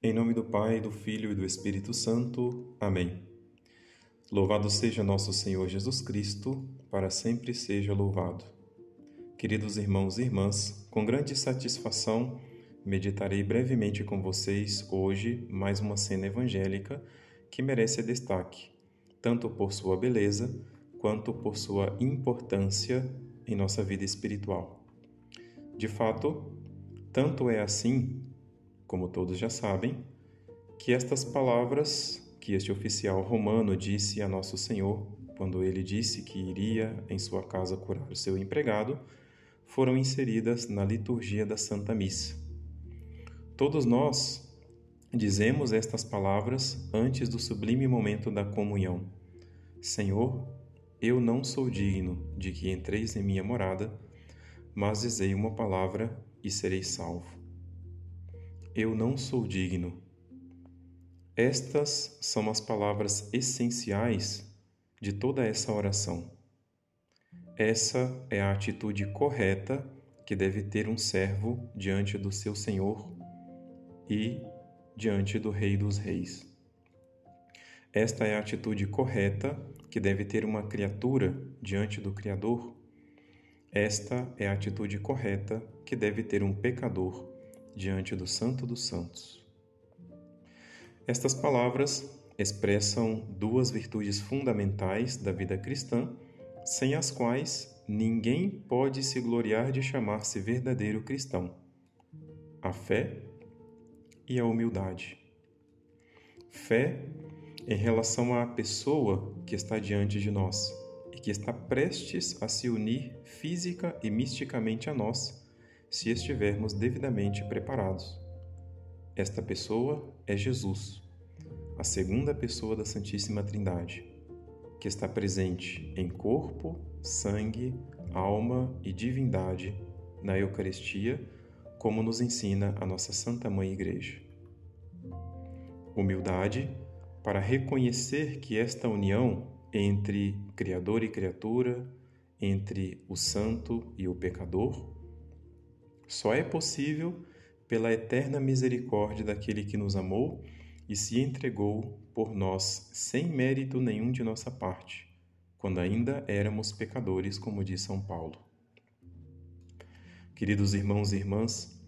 Em nome do Pai, do Filho e do Espírito Santo. Amém. Louvado seja nosso Senhor Jesus Cristo, para sempre seja louvado. Queridos irmãos e irmãs, com grande satisfação meditarei brevemente com vocês hoje mais uma cena evangélica que merece destaque, tanto por sua beleza quanto por sua importância em nossa vida espiritual. De fato, tanto é assim como todos já sabem, que estas palavras que este oficial romano disse a Nosso Senhor quando ele disse que iria em sua casa curar o seu empregado, foram inseridas na liturgia da Santa Missa. Todos nós dizemos estas palavras antes do sublime momento da comunhão. Senhor, eu não sou digno de que entreis em minha morada, mas dizei uma palavra e serei salvo eu não sou digno. Estas são as palavras essenciais de toda essa oração. Essa é a atitude correta que deve ter um servo diante do seu Senhor e diante do Rei dos Reis. Esta é a atitude correta que deve ter uma criatura diante do Criador. Esta é a atitude correta que deve ter um pecador diante do Santo dos Santos. Estas palavras expressam duas virtudes fundamentais da vida cristã, sem as quais ninguém pode se gloriar de chamar-se verdadeiro cristão: a fé e a humildade. Fé em relação à pessoa que está diante de nós e que está prestes a se unir física e misticamente a nós se estivermos devidamente preparados. Esta pessoa é Jesus, a segunda pessoa da Santíssima Trindade, que está presente em corpo, sangue, alma e divindade na Eucaristia, como nos ensina a nossa Santa Mãe Igreja. Humildade para reconhecer que esta união entre Criador e criatura, entre o santo e o pecador, só é possível pela eterna misericórdia daquele que nos amou e se entregou por nós sem mérito nenhum de nossa parte, quando ainda éramos pecadores, como diz São Paulo. Queridos irmãos e irmãs,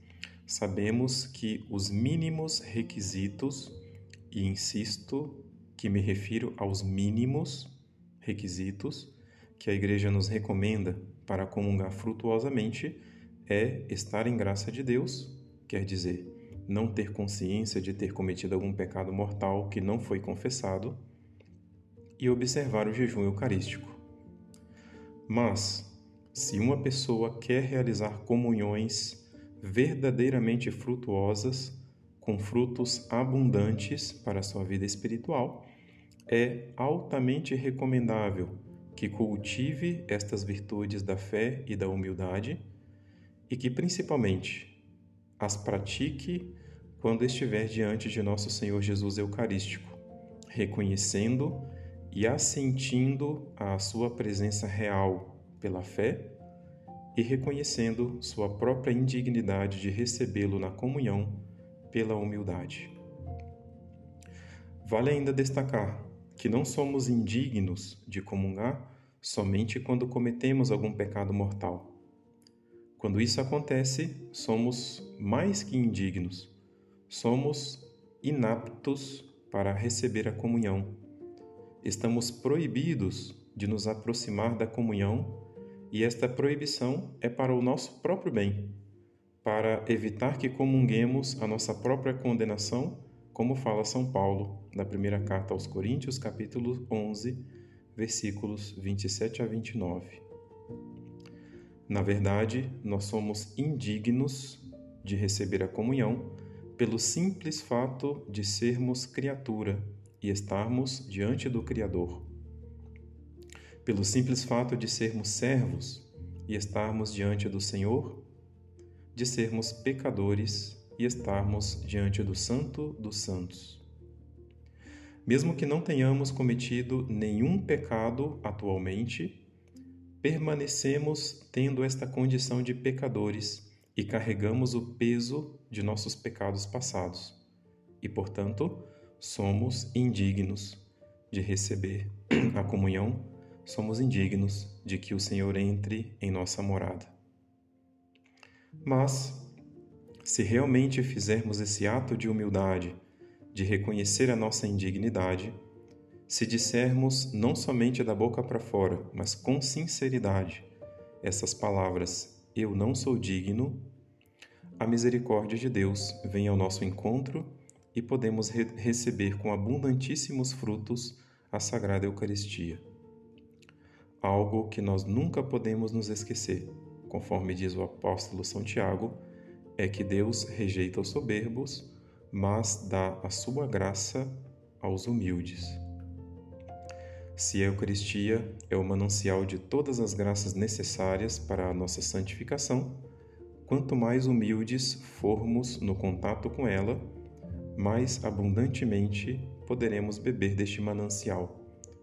sabemos que os mínimos requisitos, e insisto que me refiro aos mínimos requisitos que a Igreja nos recomenda para comungar frutuosamente, é estar em graça de Deus, quer dizer, não ter consciência de ter cometido algum pecado mortal que não foi confessado, e observar o jejum eucarístico. Mas, se uma pessoa quer realizar comunhões verdadeiramente frutuosas, com frutos abundantes para a sua vida espiritual, é altamente recomendável que cultive estas virtudes da fé e da humildade e que principalmente as pratique quando estiver diante de nosso Senhor Jesus Eucarístico, reconhecendo e assentindo a sua presença real pela fé e reconhecendo sua própria indignidade de recebê-lo na comunhão pela humildade. Vale ainda destacar que não somos indignos de comungar somente quando cometemos algum pecado mortal quando isso acontece, somos mais que indignos, somos inaptos para receber a comunhão. Estamos proibidos de nos aproximar da comunhão e esta proibição é para o nosso próprio bem, para evitar que comunguemos a nossa própria condenação, como fala São Paulo na primeira carta aos Coríntios, capítulo 11, versículos 27 a 29. Na verdade, nós somos indignos de receber a comunhão pelo simples fato de sermos criatura e estarmos diante do Criador. Pelo simples fato de sermos servos e estarmos diante do Senhor, de sermos pecadores e estarmos diante do Santo dos Santos. Mesmo que não tenhamos cometido nenhum pecado atualmente, permanecemos tendo esta condição de pecadores e carregamos o peso de nossos pecados passados. e, portanto, somos indignos de receber a comunhão, somos indignos de que o Senhor entre em nossa morada. Mas, se realmente fizermos esse ato de humildade, de reconhecer a nossa indignidade, se dissermos não somente da boca para fora, mas com sinceridade essas palavras: Eu não sou digno, a misericórdia de Deus vem ao nosso encontro e podemos re receber com abundantíssimos frutos a Sagrada Eucaristia. Algo que nós nunca podemos nos esquecer, conforme diz o apóstolo São Tiago, é que Deus rejeita os soberbos, mas dá a sua graça aos humildes. Se a Eucaristia é o manancial de todas as graças necessárias para a nossa santificação, quanto mais humildes formos no contato com ela, mais abundantemente poderemos beber deste manancial,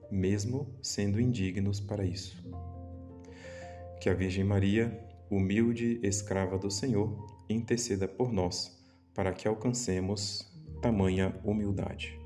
mesmo sendo indignos para isso. Que a Virgem Maria, humilde escrava do Senhor, interceda por nós, para que alcancemos tamanha humildade.